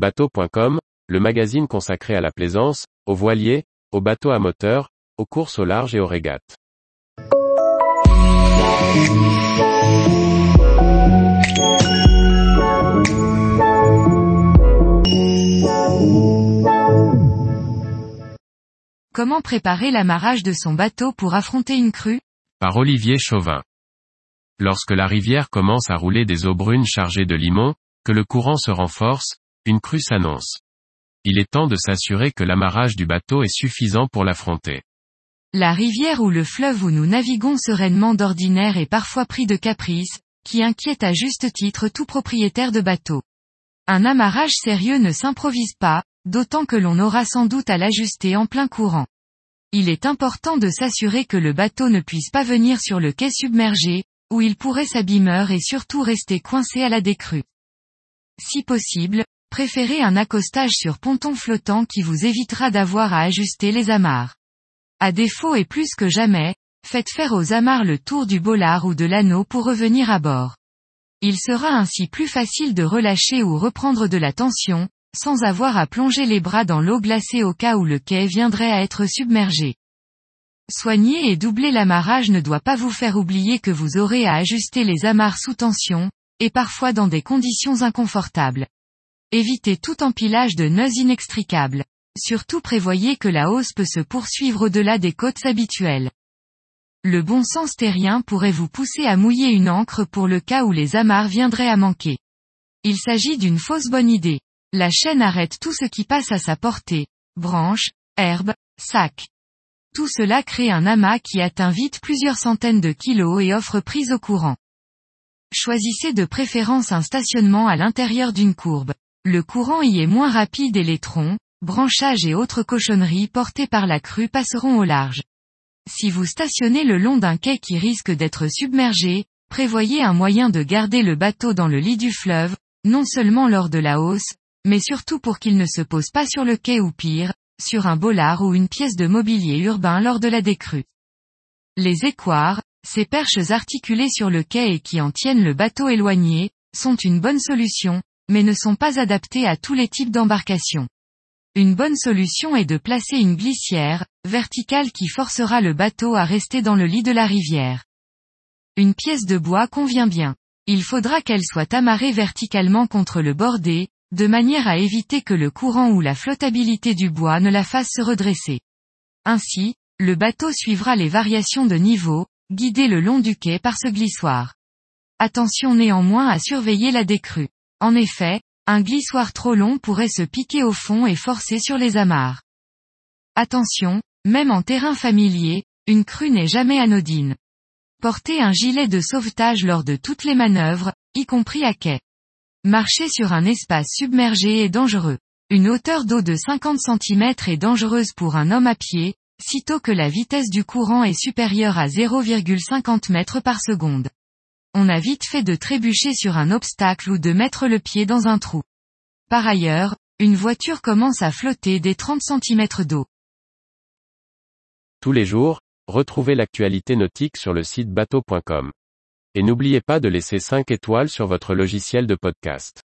Bateau.com, le magazine consacré à la plaisance, aux voiliers, aux bateaux à moteur, aux courses au large et aux régates. Comment préparer l'amarrage de son bateau pour affronter une crue? Par Olivier Chauvin. Lorsque la rivière commence à rouler des eaux brunes chargées de limon, que le courant se renforce, une crue s'annonce. Il est temps de s'assurer que l'amarrage du bateau est suffisant pour l'affronter. La rivière ou le fleuve où nous naviguons sereinement d'ordinaire est parfois pris de caprices, qui inquiètent à juste titre tout propriétaire de bateau. Un amarrage sérieux ne s'improvise pas, d'autant que l'on aura sans doute à l'ajuster en plein courant. Il est important de s'assurer que le bateau ne puisse pas venir sur le quai submergé, où il pourrait s'abîmer et surtout rester coincé à la décrue. Si possible, préférez un accostage sur ponton flottant qui vous évitera d'avoir à ajuster les amarres. À défaut et plus que jamais, faites faire aux amarres le tour du bollard ou de l'anneau pour revenir à bord. Il sera ainsi plus facile de relâcher ou reprendre de la tension, sans avoir à plonger les bras dans l'eau glacée au cas où le quai viendrait à être submergé. Soigner et doubler l'amarrage ne doit pas vous faire oublier que vous aurez à ajuster les amarres sous tension, et parfois dans des conditions inconfortables. Évitez tout empilage de nœuds inextricables. Surtout prévoyez que la hausse peut se poursuivre au-delà des côtes habituelles. Le bon sens terrien pourrait vous pousser à mouiller une ancre pour le cas où les amarres viendraient à manquer. Il s'agit d'une fausse bonne idée. La chaîne arrête tout ce qui passe à sa portée. Branches, herbes, sacs. Tout cela crée un amas qui atteint vite plusieurs centaines de kilos et offre prise au courant. Choisissez de préférence un stationnement à l'intérieur d'une courbe. Le courant y est moins rapide et les troncs, branchages et autres cochonneries portées par la crue passeront au large. Si vous stationnez le long d'un quai qui risque d'être submergé, prévoyez un moyen de garder le bateau dans le lit du fleuve, non seulement lors de la hausse, mais surtout pour qu'il ne se pose pas sur le quai ou pire, sur un bollard ou une pièce de mobilier urbain lors de la décrue. Les équards, ces perches articulées sur le quai et qui en tiennent le bateau éloigné, sont une bonne solution, mais ne sont pas adaptées à tous les types d'embarcations. Une bonne solution est de placer une glissière, verticale qui forcera le bateau à rester dans le lit de la rivière. Une pièce de bois convient bien. Il faudra qu'elle soit amarrée verticalement contre le bordé, de manière à éviter que le courant ou la flottabilité du bois ne la fasse se redresser. Ainsi, le bateau suivra les variations de niveau, guidé le long du quai par ce glissoire. Attention néanmoins à surveiller la décrue. En effet, un glissoire trop long pourrait se piquer au fond et forcer sur les amarres. Attention, même en terrain familier, une crue n'est jamais anodine. Portez un gilet de sauvetage lors de toutes les manœuvres, y compris à quai. Marcher sur un espace submergé est dangereux. Une hauteur d'eau de 50 cm est dangereuse pour un homme à pied, sitôt que la vitesse du courant est supérieure à 0,50 m par seconde. On a vite fait de trébucher sur un obstacle ou de mettre le pied dans un trou. Par ailleurs, une voiture commence à flotter des 30 cm d'eau. Tous les jours, retrouvez l'actualité nautique sur le site bateau.com. Et n'oubliez pas de laisser 5 étoiles sur votre logiciel de podcast.